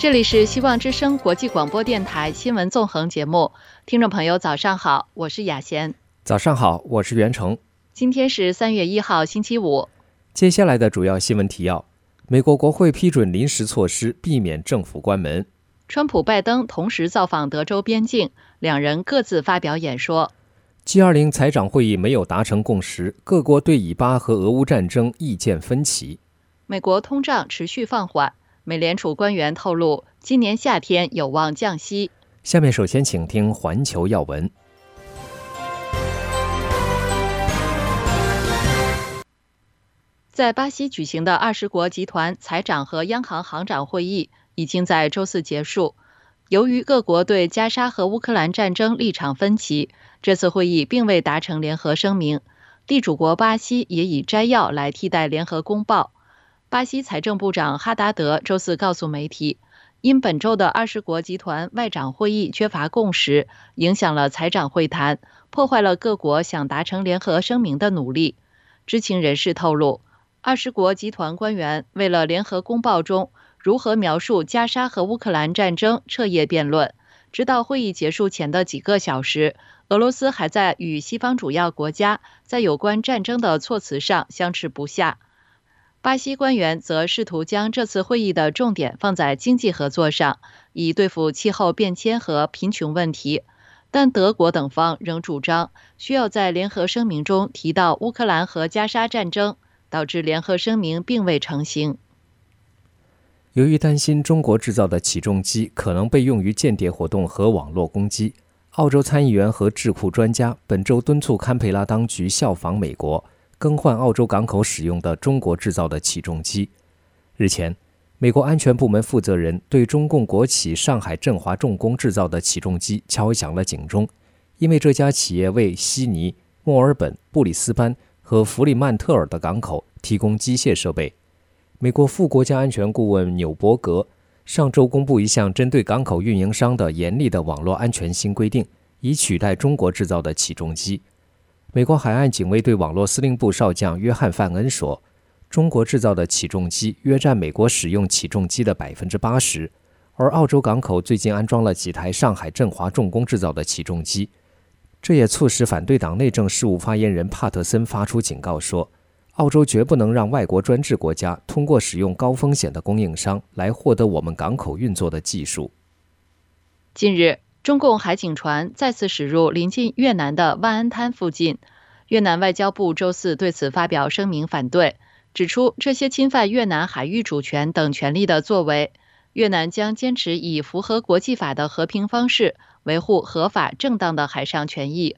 这里是希望之声国际广播电台新闻纵横节目，听众朋友早上好，我是雅贤。早上好，我是袁成。今天是三月一号，星期五。接下来的主要新闻提要：美国国会批准临时措施，避免政府关门。川普、拜登同时造访德州边境，两人各自发表演说。G20 财长会议没有达成共识，各国对以巴和俄乌战争意见分歧。美国通胀持续放缓。美联储官员透露，今年夏天有望降息。下面首先请听环球要闻。在巴西举行的二十国集团财长和央行行长会议已经在周四结束。由于各国对加沙和乌克兰战争立场分歧，这次会议并未达成联合声明。地主国巴西也以摘要来替代联合公报。巴西财政部长哈达德周四告诉媒体，因本周的二十国集团外长会议缺乏共识，影响了财长会谈，破坏了各国想达成联合声明的努力。知情人士透露，二十国集团官员为了联合公报中如何描述加沙和乌克兰战争彻夜辩论，直到会议结束前的几个小时，俄罗斯还在与西方主要国家在有关战争的措辞上相持不下。巴西官员则试图将这次会议的重点放在经济合作上，以对付气候变迁和贫穷问题。但德国等方仍主张需要在联合声明中提到乌克兰和加沙战争，导致联合声明并未成型。由于担心中国制造的起重机可能被用于间谍活动和网络攻击，澳洲参议员和智库专家本周敦促堪培拉当局效仿美国。更换澳洲港口使用的中国制造的起重机。日前，美国安全部门负责人对中共国企上海振华重工制造的起重机敲响了警钟，因为这家企业为悉尼、墨尔本、布里斯班和弗里曼特尔的港口提供机械设备。美国副国家安全顾问纽伯格上周公布一项针对港口运营商的严厉的网络安全新规定，以取代中国制造的起重机。美国海岸警卫队网络司令部少将约翰·范恩说：“中国制造的起重机约占美国使用起重机的百分之八十，而澳洲港口最近安装了几台上海振华重工制造的起重机。这也促使反对党内政事务发言人帕特森发出警告说：澳洲绝不能让外国专制国家通过使用高风险的供应商来获得我们港口运作的技术。”近日。中共海警船再次驶入临近越南的万安滩附近，越南外交部周四对此发表声明反对，指出这些侵犯越南海域主权等权利的作为，越南将坚持以符合国际法的和平方式维护合法正当的海上权益。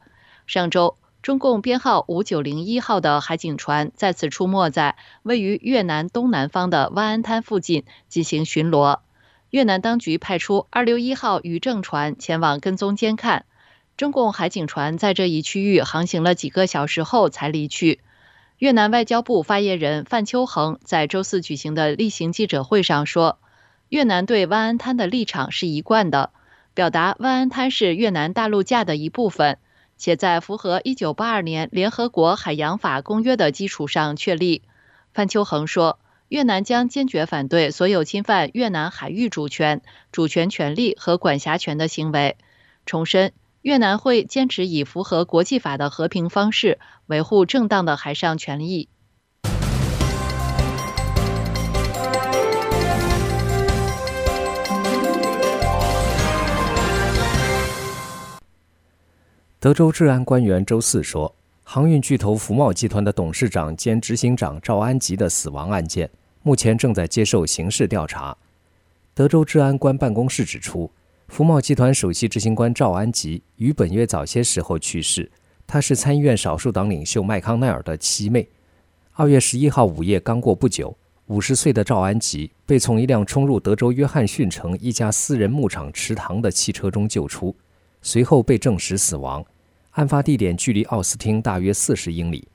上周，中共编号五九零一号的海警船再次出没在位于越南东南方的万安滩附近进行巡逻。越南当局派出二六一号渔政船前往跟踪监看，中共海警船在这一区域航行了几个小时后才离去。越南外交部发言人范秋恒在周四举行的例行记者会上说，越南对万安滩的立场是一贯的，表达万安滩是越南大陆架的一部分，且在符合一九八二年联合国海洋法公约的基础上确立。范秋恒说。越南将坚决反对所有侵犯越南海域主权、主权权利和管辖权的行为。重申，越南会坚持以符合国际法的和平方式维护正当的海上权益。德州治安官员周四说，航运巨头福茂集团的董事长兼执行长赵安吉的死亡案件。目前正在接受刑事调查。德州治安官办公室指出，福茂集团首席执行官赵安吉于本月早些时候去世。他是参议院少数党领袖麦康奈尔的妻妹。二月十一号午夜刚过不久，五十岁的赵安吉被从一辆冲入德州约翰逊城一家私人牧场池塘的汽车中救出，随后被证实死亡。案发地点距离奥斯汀大约四十英里。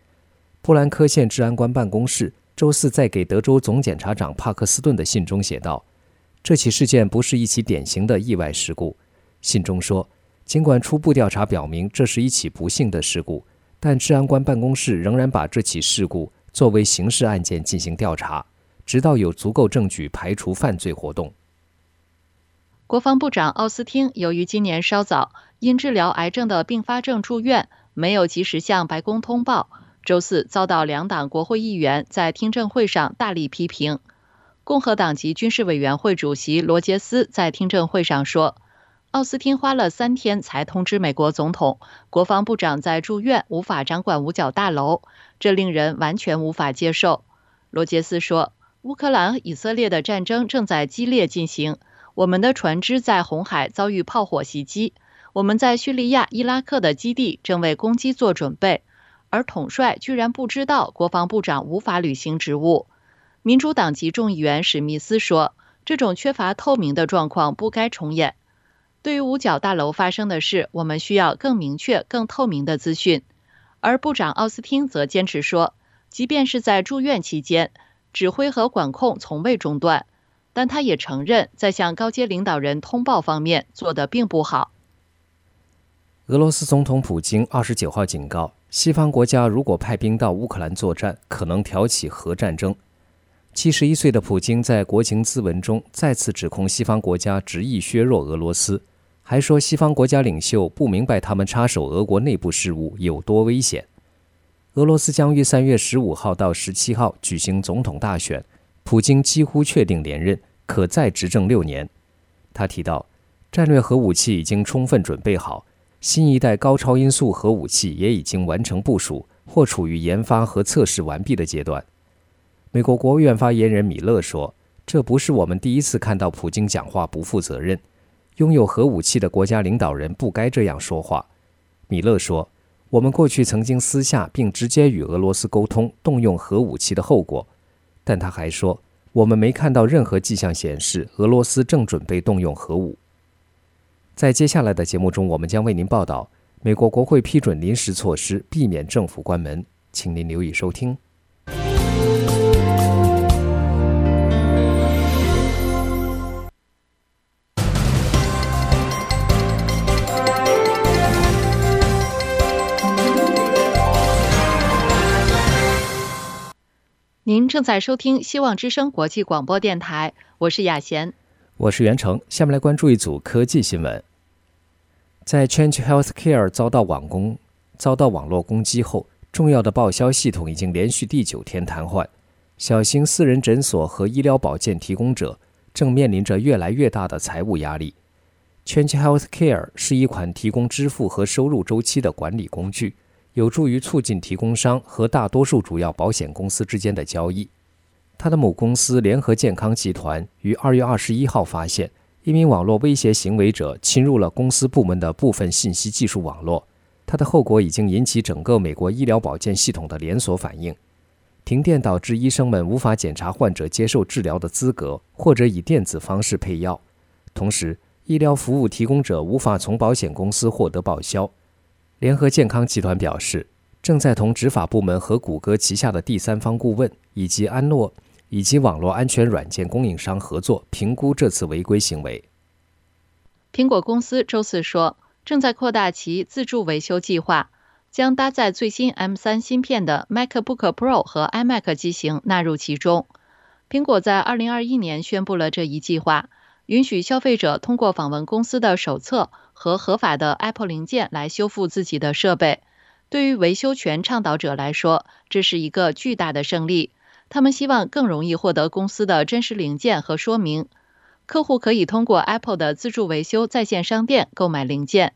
布兰科县治安官办公室。周四在给德州总检察长帕克斯顿的信中写道：“这起事件不是一起典型的意外事故。”信中说：“尽管初步调查表明这是一起不幸的事故，但治安官办公室仍然把这起事故作为刑事案件进行调查，直到有足够证据排除犯罪活动。”国防部长奥斯汀由于今年稍早因治疗癌症的并发症住院，没有及时向白宫通报，周四遭到两党国会议员在听证会上大力批评。共和党籍军事委员会主席罗杰斯在听证会上说，奥斯汀花了三天才通知美国总统，国防部长在住院，无法掌管五角大楼，这令人完全无法接受。罗杰斯说，乌克兰以色列的战争正在激烈进行。我们的船只在红海遭遇炮火袭击，我们在叙利亚、伊拉克的基地正为攻击做准备，而统帅居然不知道国防部长无法履行职务。民主党籍众议员史密斯说：“这种缺乏透明的状况不该重演。对于五角大楼发生的事，我们需要更明确、更透明的资讯。”而部长奥斯汀则坚持说，即便是在住院期间，指挥和管控从未中断。但他也承认，在向高阶领导人通报方面做得并不好。俄罗斯总统普京二十九号警告，西方国家如果派兵到乌克兰作战，可能挑起核战争。七十一岁的普京在国情咨文中再次指控西方国家执意削弱俄罗斯，还说西方国家领袖不明白他们插手俄国内部事务有多危险。俄罗斯将于三月十五号到十七号举行总统大选。普京几乎确定连任，可再执政六年。他提到，战略核武器已经充分准备好，新一代高超音速核武器也已经完成部署或处于研发和测试完毕的阶段。美国国务院发言人米勒说：“这不是我们第一次看到普京讲话不负责任。拥有核武器的国家领导人不该这样说话。”米勒说：“我们过去曾经私下并直接与俄罗斯沟通动用核武器的后果。”但他还说，我们没看到任何迹象显示俄罗斯正准备动用核武。在接下来的节目中，我们将为您报道美国国会批准临时措施，避免政府关门，请您留意收听。您正在收听希望之声国际广播电台，我是雅贤，我是袁成。下面来关注一组科技新闻。在 Change Healthcare 遭到网攻、遭到网络攻击后，重要的报销系统已经连续第九天瘫痪，小型私人诊所和医疗保健提供者正面临着越来越大的财务压力。Change Healthcare 是一款提供支付和收入周期的管理工具。有助于促进提供商和大多数主要保险公司之间的交易。他的母公司联合健康集团于二月二十一号发现，一名网络威胁行为者侵入了公司部门的部分信息技术网络。它的后果已经引起整个美国医疗保健系统的连锁反应。停电导致医生们无法检查患者接受治疗的资格，或者以电子方式配药。同时，医疗服务提供者无法从保险公司获得报销。联合健康集团表示，正在同执法部门和谷歌旗下的第三方顾问以及安诺以及网络安全软件供应商合作评估这次违规行为。苹果公司周四说，正在扩大其自助维修计划，将搭载最新 M3 芯片的 MacBook Pro 和 iMac 机型纳入其中。苹果在2021年宣布了这一计划，允许消费者通过访问公司的手册。和合法的 Apple 零件来修复自己的设备，对于维修权倡导者来说，这是一个巨大的胜利。他们希望更容易获得公司的真实零件和说明。客户可以通过 Apple 的自助维修在线商店购买零件。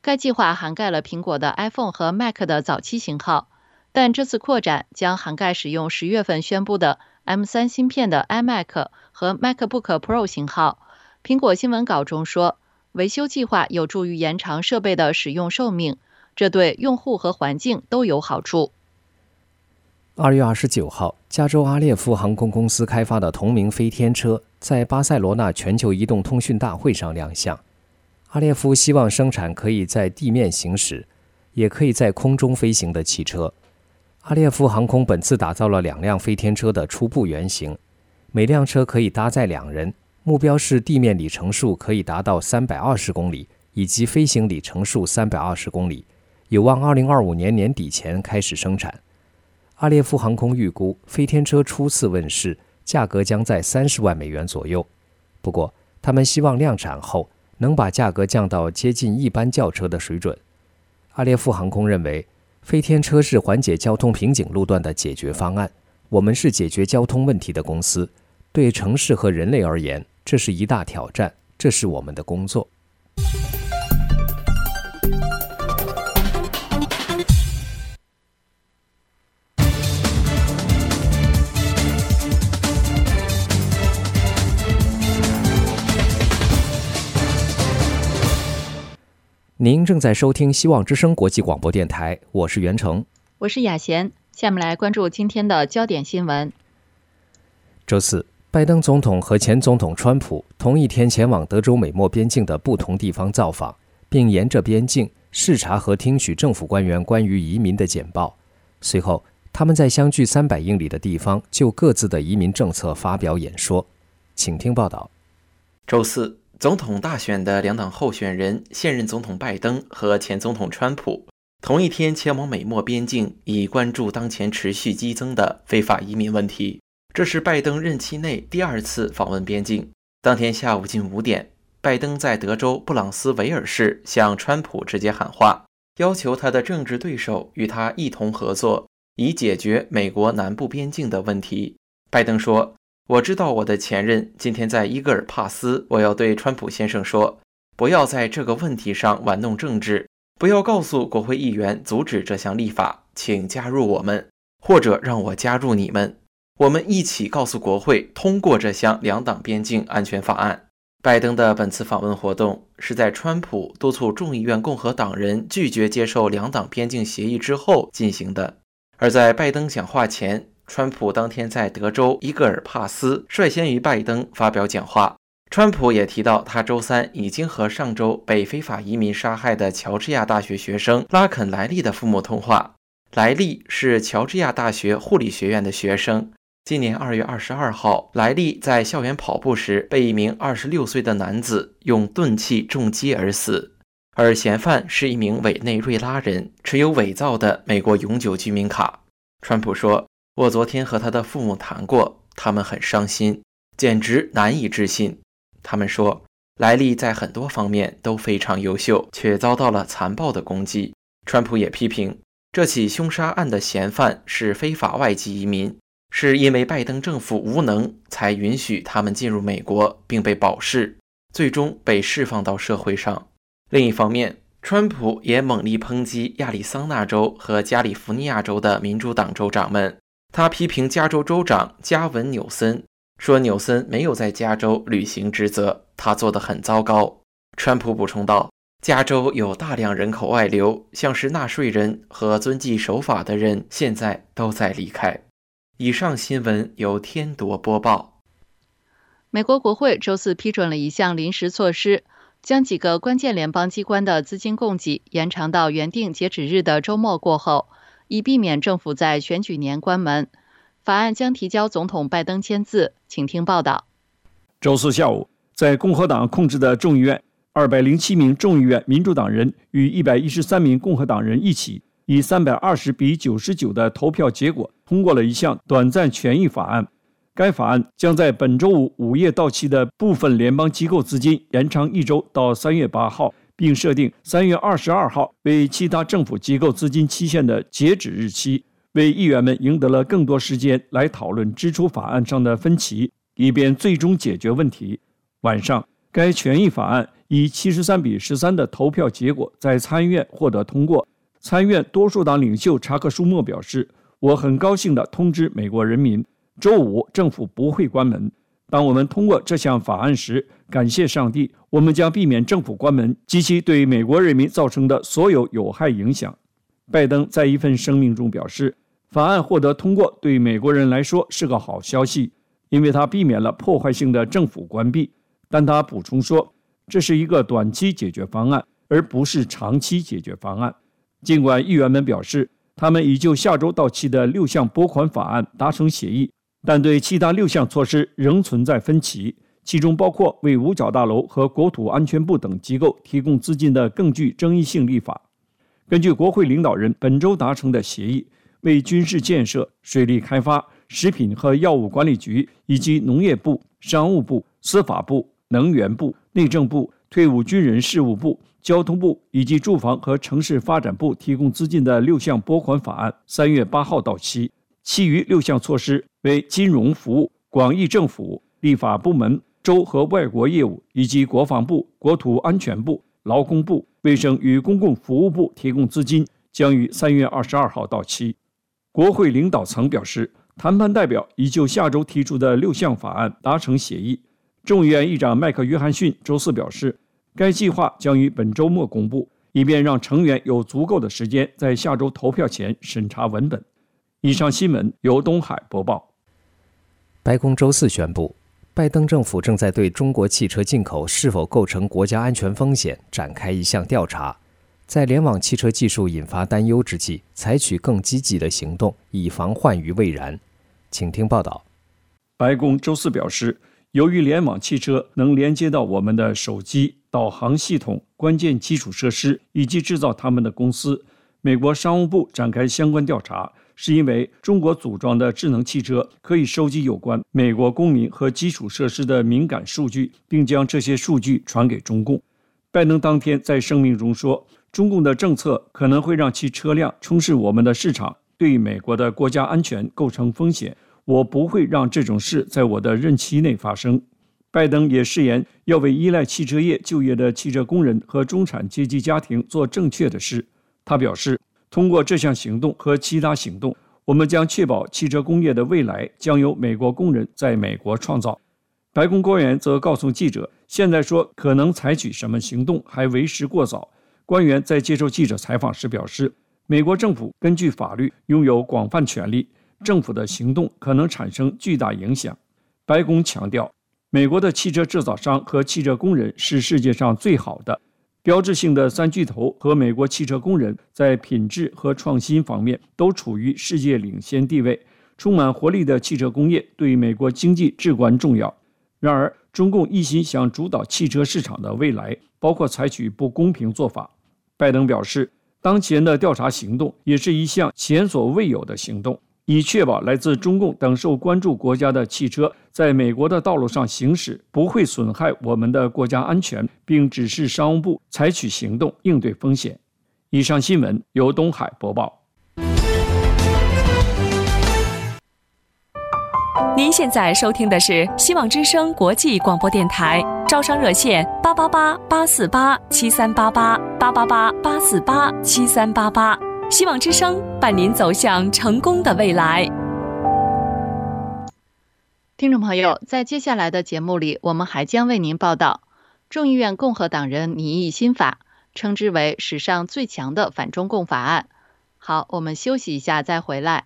该计划涵盖了苹果的 iPhone 和 Mac 的早期型号，但这次扩展将涵盖使用十月份宣布的 M3 芯片的 iMac 和 MacBook Pro 型号。苹果新闻稿中说。维修计划有助于延长设备的使用寿命，这对用户和环境都有好处。二月二十九号，加州阿列夫航空公司开发的同名飞天车在巴塞罗那全球移动通讯大会上亮相。阿列夫希望生产可以在地面行驶，也可以在空中飞行的汽车。阿列夫航空本次打造了两辆飞天车的初步原型，每辆车可以搭载两人。目标是地面里程数可以达到三百二十公里，以及飞行里程数三百二十公里，有望二零二五年年底前开始生产。阿列夫航空预估飞天车初次问世价格将在三十万美元左右。不过，他们希望量产后能把价格降到接近一般轿车的水准。阿列夫航空认为，飞天车是缓解交通瓶颈路段的解决方案。我们是解决交通问题的公司，对城市和人类而言，这是一大挑战，这是我们的工作。您正在收听《希望之声》国际广播电台，我是袁成，我是雅贤。下面来关注今天的焦点新闻。周四，拜登总统和前总统川普同一天前往德州美墨边境的不同地方造访，并沿着边境视察和听取政府官员关于移民的简报。随后，他们在相距三百英里的地方就各自的移民政策发表演说。请听报道。周四。总统大选的两党候选人，现任总统拜登和前总统川普，同一天前往美墨边境，以关注当前持续激增的非法移民问题。这是拜登任期内第二次访问边境。当天下午近五点，拜登在德州布朗斯维尔市向川普直接喊话，要求他的政治对手与他一同合作，以解决美国南部边境的问题。拜登说。我知道我的前任今天在伊戈尔帕斯。我要对川普先生说：不要在这个问题上玩弄政治，不要告诉国会议员阻止这项立法，请加入我们，或者让我加入你们，我们一起告诉国会通过这项两党边境安全法案。拜登的本次访问活动是在川普督促众议院共和党人拒绝接受两党边境协议之后进行的，而在拜登讲话前。川普当天在德州伊戈尔帕斯率先于拜登发表讲话。川普也提到，他周三已经和上周被非法移民杀害的乔治亚大学学生拉肯·莱利的父母通话。莱利是乔治亚大学护理学院的学生。今年二月二十二号，莱利在校园跑步时被一名二十六岁的男子用钝器重击而死，而嫌犯是一名委内瑞拉人，持有伪造的美国永久居民卡。川普说。我昨天和他的父母谈过，他们很伤心，简直难以置信。他们说，莱利在很多方面都非常优秀，却遭到了残暴的攻击。川普也批评这起凶杀案的嫌犯是非法外籍移民，是因为拜登政府无能才允许他们进入美国并被保释，最终被释放到社会上。另一方面，川普也猛力抨击亚利桑那州和加利福尼亚州的民主党州长们。他批评加州州长加文·纽森，说纽森没有在加州履行职责，他做得很糟糕。川普补充道：“加州有大量人口外流，像是纳税人和遵纪守法的人，现在都在离开。”以上新闻由天铎播报。美国国会周四批准了一项临时措施，将几个关键联邦机关的资金供给延长到原定截止日的周末过后。以避免政府在选举年关门，法案将提交总统拜登签字。请听报道。周四下午，在共和党控制的众议院，二百零七名众议院民主党人与一百一十三名共和党人一起，以三百二十比九十九的投票结果，通过了一项短暂权益法案。该法案将在本周五午夜到期的部分联邦机构资金延长一周到三月八号。并设定三月二十二号为其他政府机构资金期限的截止日期，为议员们赢得了更多时间来讨论支出法案上的分歧，以便最终解决问题。晚上，该权益法案以七十三比十三的投票结果在参议院获得通过。参议院多数党领袖查克·舒默表示：“我很高兴地通知美国人民，周五政府不会关门。”当我们通过这项法案时，感谢上帝，我们将避免政府关门及其对美国人民造成的所有有害影响。拜登在一份声明中表示，法案获得通过对美国人来说是个好消息，因为它避免了破坏性的政府关闭。但他补充说，这是一个短期解决方案，而不是长期解决方案。尽管议员们表示，他们已就下周到期的六项拨款法案达成协议。但对其他六项措施仍存在分歧，其中包括为五角大楼和国土安全部等机构提供资金的更具争议性立法。根据国会领导人本周达成的协议，为军事建设、水利开发、食品和药物管理局以及农业部、商务部、司法部、能源部、内政部、退伍军人事务部、交通部以及住房和城市发展部提供资金的六项拨款法案，三月八号到期。其余六项措施为金融服务、广义政府、立法部门、州和外国业务以及国防部、国土安全部、劳工部、卫生与公共服务部提供资金，将于三月二十二号到期。国会领导层表示，谈判代表已就下周提出的六项法案达成协议。众议院议长麦克约翰逊周四表示，该计划将于本周末公布，以便让成员有足够的时间在下周投票前审查文本。以上新闻由东海播报。白宫周四宣布，拜登政府正在对中国汽车进口是否构成国家安全风险展开一项调查，在联网汽车技术引发担忧之际，采取更积极的行动，以防患于未然。请听报道。白宫周四表示，由于联网汽车能连接到我们的手机、导航系统、关键基础设施以及制造它们的公司，美国商务部展开相关调查。是因为中国组装的智能汽车可以收集有关美国公民和基础设施的敏感数据，并将这些数据传给中共。拜登当天在声明中说：“中共的政策可能会让其车辆充斥我们的市场，对美国的国家安全构成风险。我不会让这种事在我的任期内发生。”拜登也誓言要为依赖汽车业就业的汽车工人和中产阶级家庭做正确的事。他表示。通过这项行动和其他行动，我们将确保汽车工业的未来将由美国工人在美国创造。白宫官员则告诉记者，现在说可能采取什么行动还为时过早。官员在接受记者采访时表示，美国政府根据法律拥有广泛权力，政府的行动可能产生巨大影响。白宫强调，美国的汽车制造商和汽车工人是世界上最好的。标志性的三巨头和美国汽车工人在品质和创新方面都处于世界领先地位。充满活力的汽车工业对美国经济至关重要。然而，中共一心想主导汽车市场的未来，包括采取不公平做法。拜登表示，当前的调查行动也是一项前所未有的行动。以确保来自中共等受关注国家的汽车在美国的道路上行驶不会损害我们的国家安全，并指示商务部采取行动应对风险。以上新闻由东海播报。您现在收听的是希望之声国际广播电台，招商热线八八八八四八七三八八八八八八四八七三八八。希望之声伴您走向成功的未来。听众朋友，在接下来的节目里，我们还将为您报道众议院共和党人拟议新法，称之为史上最强的反中共法案。好，我们休息一下再回来。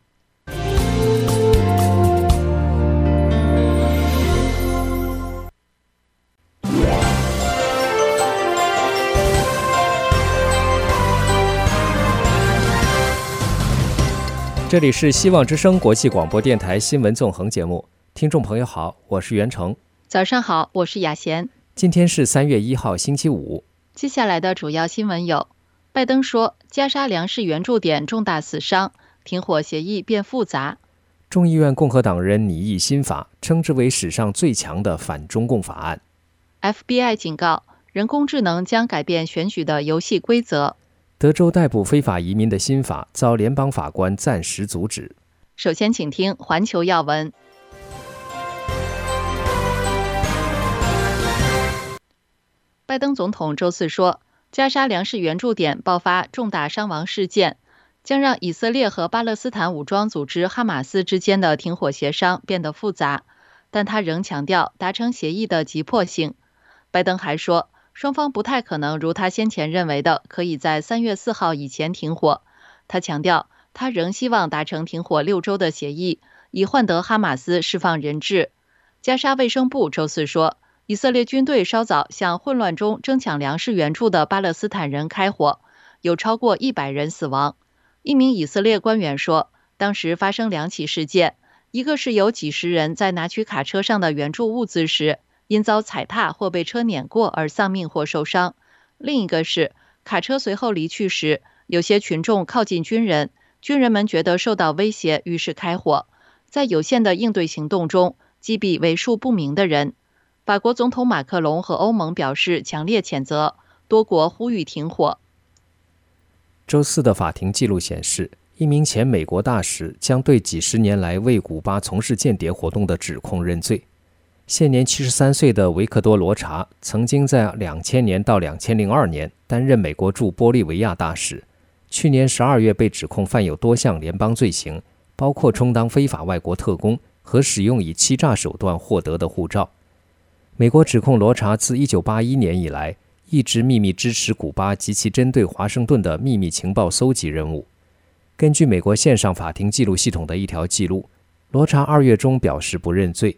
这里是希望之声国际广播电台新闻纵横节目，听众朋友好，我是袁成。早上好，我是雅贤。今天是三月一号，星期五。接下来的主要新闻有：拜登说加沙粮食援助点重大死伤，停火协议变复杂；众议院共和党人拟议新法，称之为史上最强的反中共法案；FBI 警告人工智能将改变选举的游戏规则。德州逮捕非法移民的新法遭联邦法官暂时阻止。首先，请听环球要闻。拜登总统周四说，加沙粮食援助点爆发重大伤亡事件，将让以色列和巴勒斯坦武装组织哈马斯之间的停火协商变得复杂，但他仍强调达成协议的急迫性。拜登还说。双方不太可能如他先前认为的，可以在三月四号以前停火。他强调，他仍希望达成停火六周的协议，以换得哈马斯释放人质。加沙卫生部周四说，以色列军队稍早向混乱中争抢粮食援助的巴勒斯坦人开火，有超过一百人死亡。一名以色列官员说，当时发生两起事件，一个是有几十人在拿取卡车上的援助物资时。因遭踩踏或被车碾过而丧命或受伤。另一个是卡车随后离去时，有些群众靠近军人，军人们觉得受到威胁，于是开火，在有限的应对行动中击毙为数不明的人。法国总统马克龙和欧盟表示强烈谴责，多国呼吁停火。周四的法庭记录显示，一名前美国大使将对几十年来为古巴从事间谍活动的指控认罪。现年七十三岁的维克多·罗查曾经在两千年到两千零二年担任美国驻玻利维亚大使。去年十二月被指控犯有多项联邦罪行，包括充当非法外国特工和使用以欺诈手段获得的护照。美国指控罗查自1981年以来一直秘密支持古巴及其针对华盛顿的秘密情报搜集任务。根据美国线上法庭记录系统的一条记录，罗查二月中表示不认罪。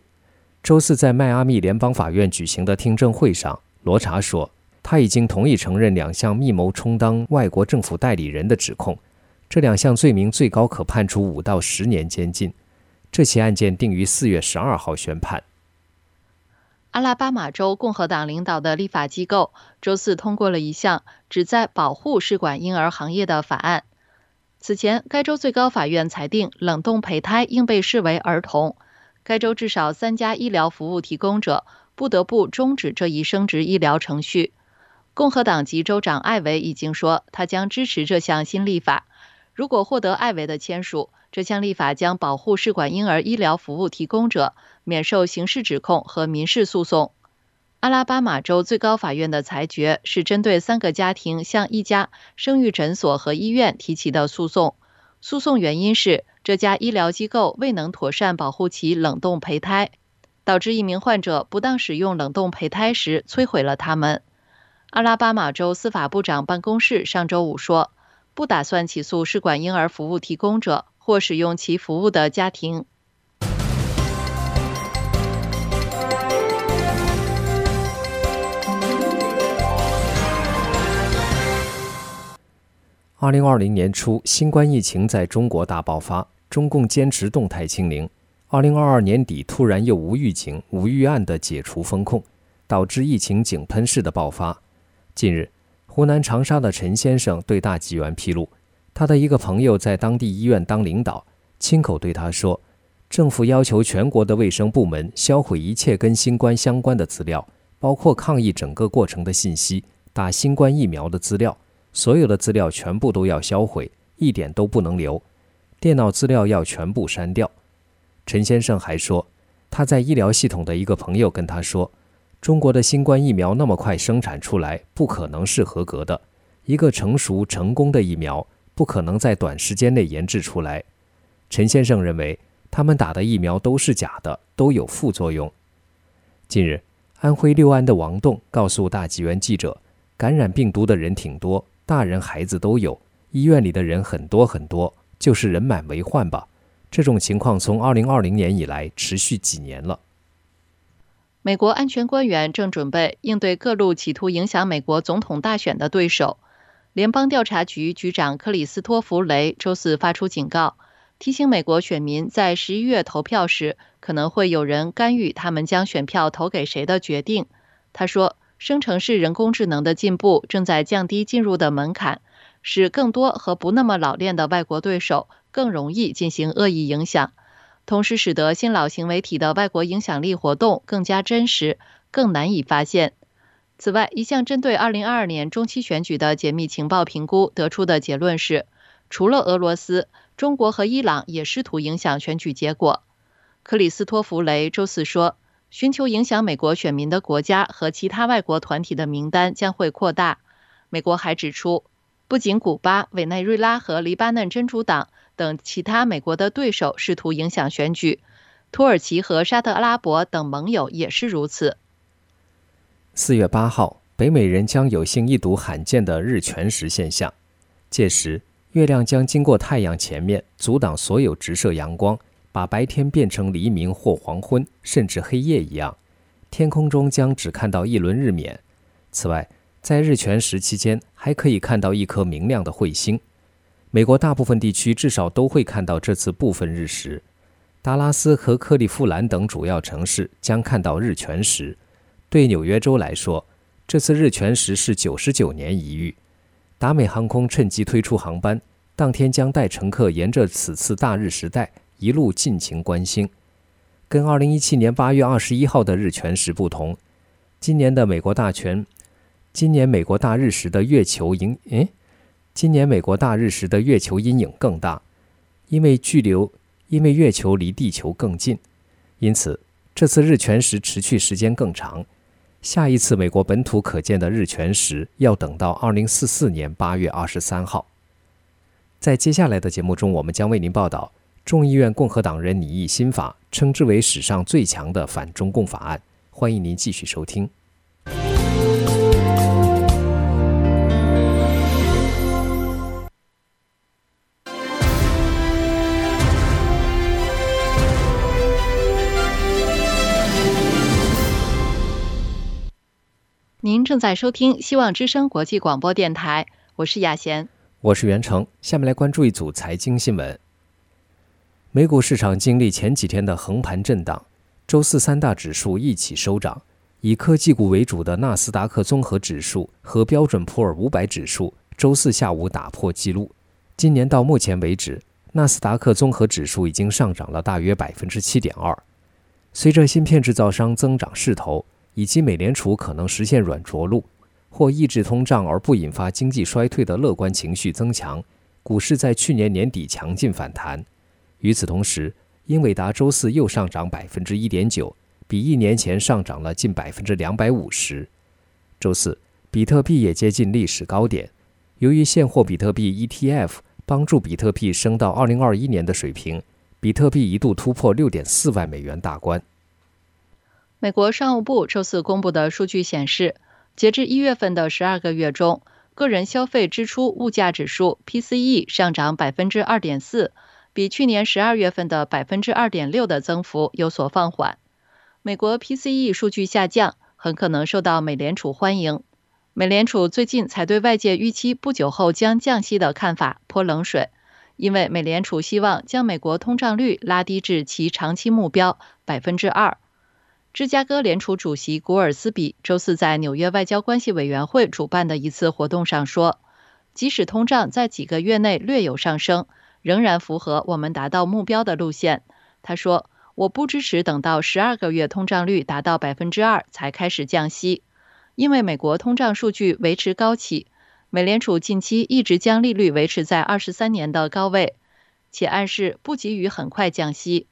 周四在迈阿密联邦法院举行的听证会上，罗查说他已经同意承认两项密谋充当外国政府代理人的指控。这两项罪名最高可判处五到十年监禁。这起案件定于四月十二号宣判。阿拉巴马州共和党领导的立法机构周四通过了一项旨在保护试管婴儿行业的法案。此前，该州最高法院裁定冷冻胚胎应被视为儿童。该州至少三家医疗服务提供者不得不终止这一生殖医疗程序。共和党籍州长艾维已经说，他将支持这项新立法。如果获得艾维的签署，这项立法将保护试管婴儿医疗服务提供者免受刑事指控和民事诉讼。阿拉巴马州最高法院的裁决是针对三个家庭向一家生育诊所和医院提起的诉讼。诉讼原因是这家医疗机构未能妥善保护其冷冻胚胎，导致一名患者不当使用冷冻胚胎时摧毁了它们。阿拉巴马州司法部长办公室上周五说，不打算起诉试管婴儿服务提供者。或使用其服务的家庭。二零二零年初，新冠疫情在中国大爆发，中共坚持动态清零。二零二二年底，突然又无预警、无预案的解除封控，导致疫情井喷式的爆发。近日，湖南长沙的陈先生对大纪元披露。他的一个朋友在当地医院当领导，亲口对他说：“政府要求全国的卫生部门销毁一切跟新冠相关的资料，包括抗疫整个过程的信息、打新冠疫苗的资料，所有的资料全部都要销毁，一点都不能留。电脑资料要全部删掉。”陈先生还说，他在医疗系统的一个朋友跟他说：“中国的新冠疫苗那么快生产出来，不可能是合格的。一个成熟成功的疫苗。”不可能在短时间内研制出来。陈先生认为，他们打的疫苗都是假的，都有副作用。近日，安徽六安的王栋告诉大纪元记者，感染病毒的人挺多，大人孩子都有，医院里的人很多很多，就是人满为患吧。这种情况从二零二零年以来持续几年了。美国安全官员正准备应对各路企图影响美国总统大选的对手。联邦调查局局长克里斯托弗·雷周四发出警告，提醒美国选民在十一月投票时，可能会有人干预他们将选票投给谁的决定。他说，生成式人工智能的进步正在降低进入的门槛，使更多和不那么老练的外国对手更容易进行恶意影响，同时使得新老行为体的外国影响力活动更加真实、更难以发现。此外，一项针对2022年中期选举的解密情报评估得出的结论是，除了俄罗斯，中国和伊朗也试图影响选举结果。克里斯托弗·雷周四说，寻求影响美国选民的国家和其他外国团体的名单将会扩大。美国还指出，不仅古巴、委内瑞拉和黎巴嫩真主党等其他美国的对手试图影响选举，土耳其和沙特阿拉伯等盟友也是如此。四月八号，北美人将有幸一睹罕见的日全食现象。届时，月亮将经过太阳前面，阻挡所有直射阳光，把白天变成黎明或黄昏，甚至黑夜一样。天空中将只看到一轮日冕。此外，在日全食期间，还可以看到一颗明亮的彗星。美国大部分地区至少都会看到这次部分日食。达拉斯和克利夫兰等主要城市将看到日全食。对纽约州来说，这次日全食是九十九年一遇。达美航空趁机推出航班，当天将带乘客沿着此次大日食带一路尽情观星。跟2017年8月21号的日全食不同，今年的美国大全，今年美国大日食的月球影，诶，今年美国大日食的月球阴影更大，因为距离，因为月球离地球更近，因此这次日全食持续时间更长。下一次美国本土可见的日全食要等到2044年8月23号。在接下来的节目中，我们将为您报道众议院共和党人拟议新法，称之为史上最强的反中共法案。欢迎您继续收听。您正在收听希望之声国际广播电台，我是雅贤。我是袁成，下面来关注一组财经新闻。美股市场经历前几天的横盘震荡，周四三大指数一起收涨，以科技股为主的纳斯达克综合指数和标准普尔五百指数周四下午打破纪录。今年到目前为止，纳斯达克综合指数已经上涨了大约百分之七点二。随着芯片制造商增长势头，以及美联储可能实现软着陆。或抑制通胀而不引发经济衰退的乐观情绪增强，股市在去年年底强劲反弹。与此同时，英伟达周四又上涨百分之一点九，比一年前上涨了近百分之两百五十。周四，比特币也接近历史高点，由于现货比特币 ETF 帮助比特币升到二零二一年的水平，比特币一度突破六点四万美元大关。美国商务部周四公布的数据显示。截至一月份的十二个月中，个人消费支出物价指数 （PCE） 上涨百分之二点四，比去年十二月份的百分之二点六的增幅有所放缓。美国 PCE 数据下降，很可能受到美联储欢迎。美联储最近才对外界预期不久后将降息的看法泼冷水，因为美联储希望将美国通胀率拉低至其长期目标百分之二。芝加哥联储主席古尔斯比周四在纽约外交关系委员会主办的一次活动上说：“即使通胀在几个月内略有上升，仍然符合我们达到目标的路线。”他说：“我不支持等到十二个月通胀率达到百分之二才开始降息，因为美国通胀数据维持高企。美联储近期一直将利率维持在二十三年的高位，且暗示不急于很快降息。”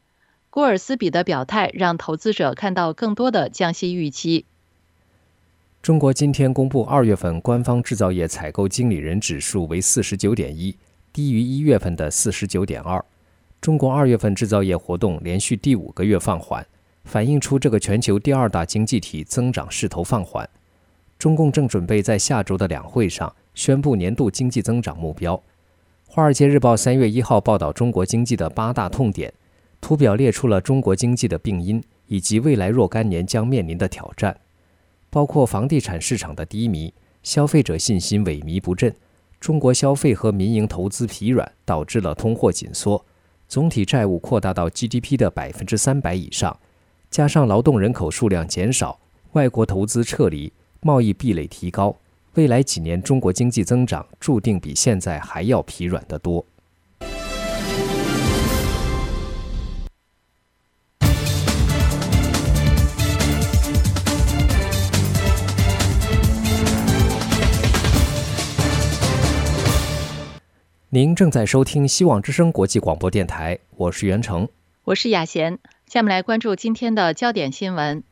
郭尔斯比的表态让投资者看到更多的降息预期。中国今天公布二月份官方制造业采购经理人指数为四十九点一，低于一月份的四十九点二。中国二月份制造业活动连续第五个月放缓，反映出这个全球第二大经济体增长势头放缓。中共正准备在下周的两会上宣布年度经济增长目标。《华尔街日报》三月一号报道中国经济的八大痛点。图表列出了中国经济的病因以及未来若干年将面临的挑战，包括房地产市场的低迷、消费者信心萎靡不振、中国消费和民营投资疲软导致了通货紧缩、总体债务扩大到 GDP 的百分之三百以上，加上劳动人口数量减少、外国投资撤离、贸易壁垒提高，未来几年中国经济增长注定比现在还要疲软得多。您正在收听希望之声国际广播电台，我是袁成，我是雅贤。下面来关注今天的焦点新闻。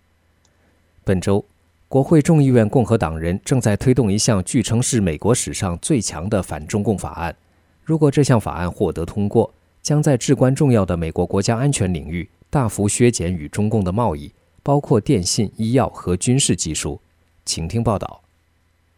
本周，国会众议院共和党人正在推动一项据称是美国史上最强的反中共法案。如果这项法案获得通过，将在至关重要的美国国家安全领域大幅削减与中共的贸易，包括电信、医药和军事技术。请听报道。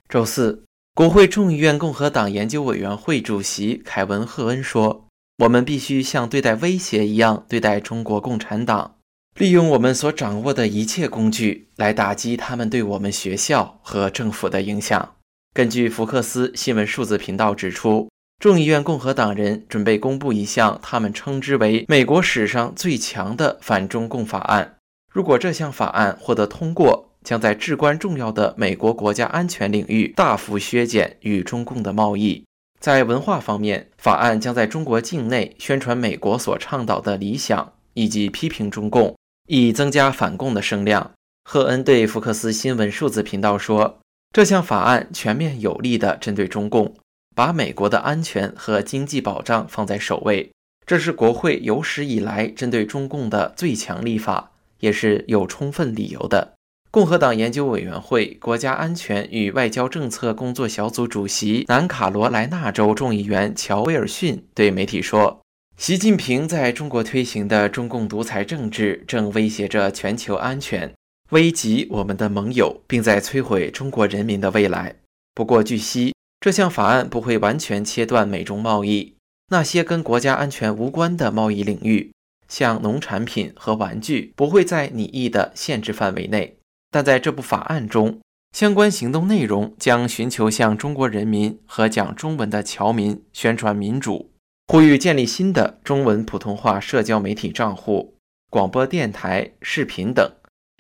周四。国会众议院共和党研究委员会主席凯文·赫恩说：“我们必须像对待威胁一样对待中国共产党，利用我们所掌握的一切工具来打击他们对我们学校和政府的影响。”根据福克斯新闻数字频道指出，众议院共和党人准备公布一项他们称之为美国史上最强的反中共法案。如果这项法案获得通过，将在至关重要的美国国家安全领域大幅削减与中共的贸易。在文化方面，法案将在中国境内宣传美国所倡导的理想，以及批评中共，以增加反共的声量。赫恩对福克斯新闻数字频道说：“这项法案全面有力地针对中共，把美国的安全和经济保障放在首位。这是国会有史以来针对中共的最强立法，也是有充分理由的。”共和党研究委员会国家安全与外交政策工作小组主席南卡罗来纳州众议员乔威尔逊对媒体说：“习近平在中国推行的中共独裁政治正威胁着全球安全，危及我们的盟友，并在摧毁中国人民的未来。不过，据悉，这项法案不会完全切断美中贸易。那些跟国家安全无关的贸易领域，像农产品和玩具，不会在拟议的限制范围内。”但在这部法案中，相关行动内容将寻求向中国人民和讲中文的侨民宣传民主，呼吁建立新的中文普通话社交媒体账户、广播电台、视频等，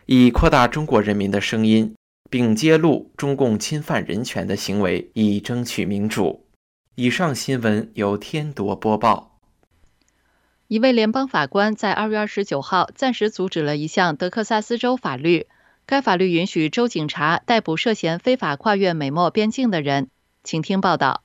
以扩大中国人民的声音，并揭露中共侵犯人权的行为，以争取民主。以上新闻由天铎播报。一位联邦法官在二月二十九号暂时阻止了一项德克萨斯州法律。该法律允许州警察逮捕涉嫌非法跨越美墨边境的人。请听报道。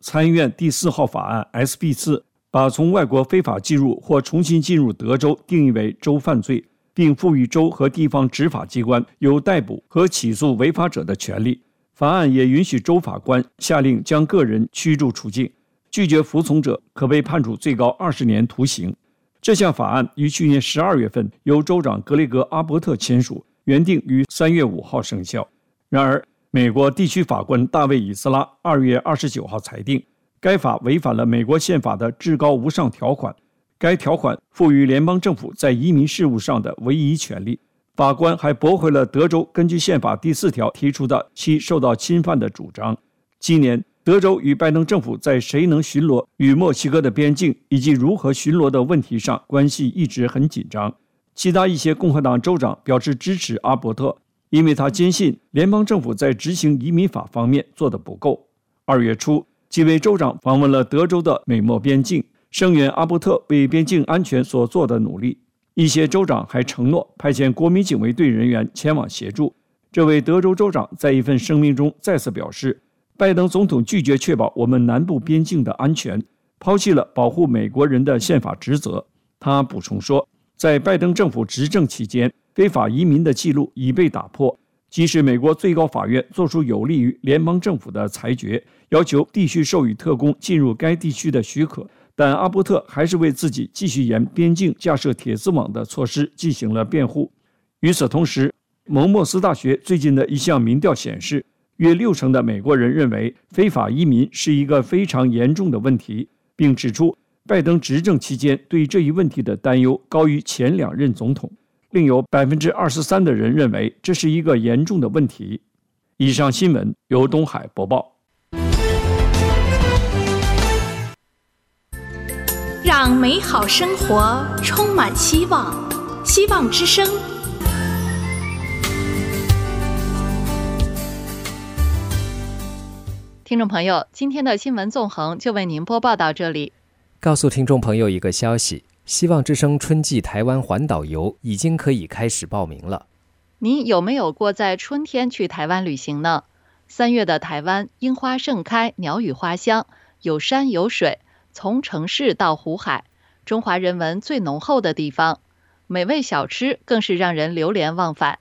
参议院第四号法案 SB 四把从外国非法进入或重新进入德州定义为州犯罪，并赋予州和地方执法机关有逮捕和起诉违法者的权利。法案也允许州法官下令将个人驱逐出境，拒绝服从者可被判处最高二十年徒刑。这项法案于去年十二月份由州长格雷格·阿伯特签署。原定于三月五号生效，然而，美国地区法官大卫·以斯拉二月二十九号裁定，该法违反了美国宪法的至高无上条款。该条款赋予联邦政府在移民事务上的唯一权利。法官还驳回了德州根据宪法第四条提出的其受到侵犯的主张。今年，德州与拜登政府在谁能巡逻与墨西哥的边境以及如何巡逻的问题上关系一直很紧张。其他一些共和党州长表示支持阿伯特，因为他坚信联邦政府在执行移民法方面做得不够。二月初，几位州长访问了德州的美墨边境，声援阿伯特为边境安全所做的努力。一些州长还承诺派遣国民警卫队人员前往协助。这位德州州长在一份声明中再次表示，拜登总统拒绝确保我们南部边境的安全，抛弃了保护美国人的宪法职责。他补充说。在拜登政府执政期间，非法移民的记录已被打破。即使美国最高法院作出有利于联邦政府的裁决，要求必须授予特工进入该地区的许可，但阿伯特还是为自己继续沿边境架设铁丝网的措施进行了辩护。与此同时，蒙莫斯大学最近的一项民调显示，约六成的美国人认为非法移民是一个非常严重的问题，并指出。拜登执政期间对这一问题的担忧高于前两任总统，另有百分之二十三的人认为这是一个严重的问题。以上新闻由东海播报。让美好生活充满希望，希望之声。听众朋友，今天的新闻纵横就为您播报到这里。告诉听众朋友一个消息：希望之声春季台湾环岛游已经可以开始报名了。您有没有过在春天去台湾旅行呢？三月的台湾，樱花盛开，鸟语花香，有山有水，从城市到湖海，中华人文最浓厚的地方，美味小吃更是让人流连忘返。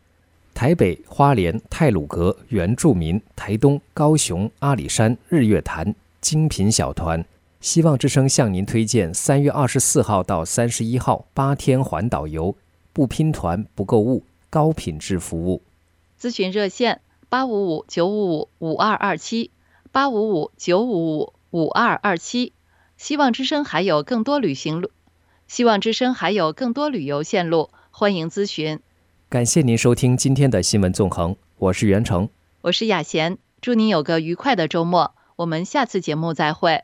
台北、花莲、泰鲁阁、原住民、台东、高雄、阿里山、日月潭，精品小团。希望之声向您推荐三月二十四号到三十一号八天环岛游，不拼团不购物，高品质服务。咨询热线：八五五九五五五二二七，八五五九五五五二二七。希望之声还有更多旅行路，希望之声还有更多旅游线路，欢迎咨询。感谢您收听今天的新闻纵横，我是袁成，我是雅贤，祝您有个愉快的周末，我们下次节目再会。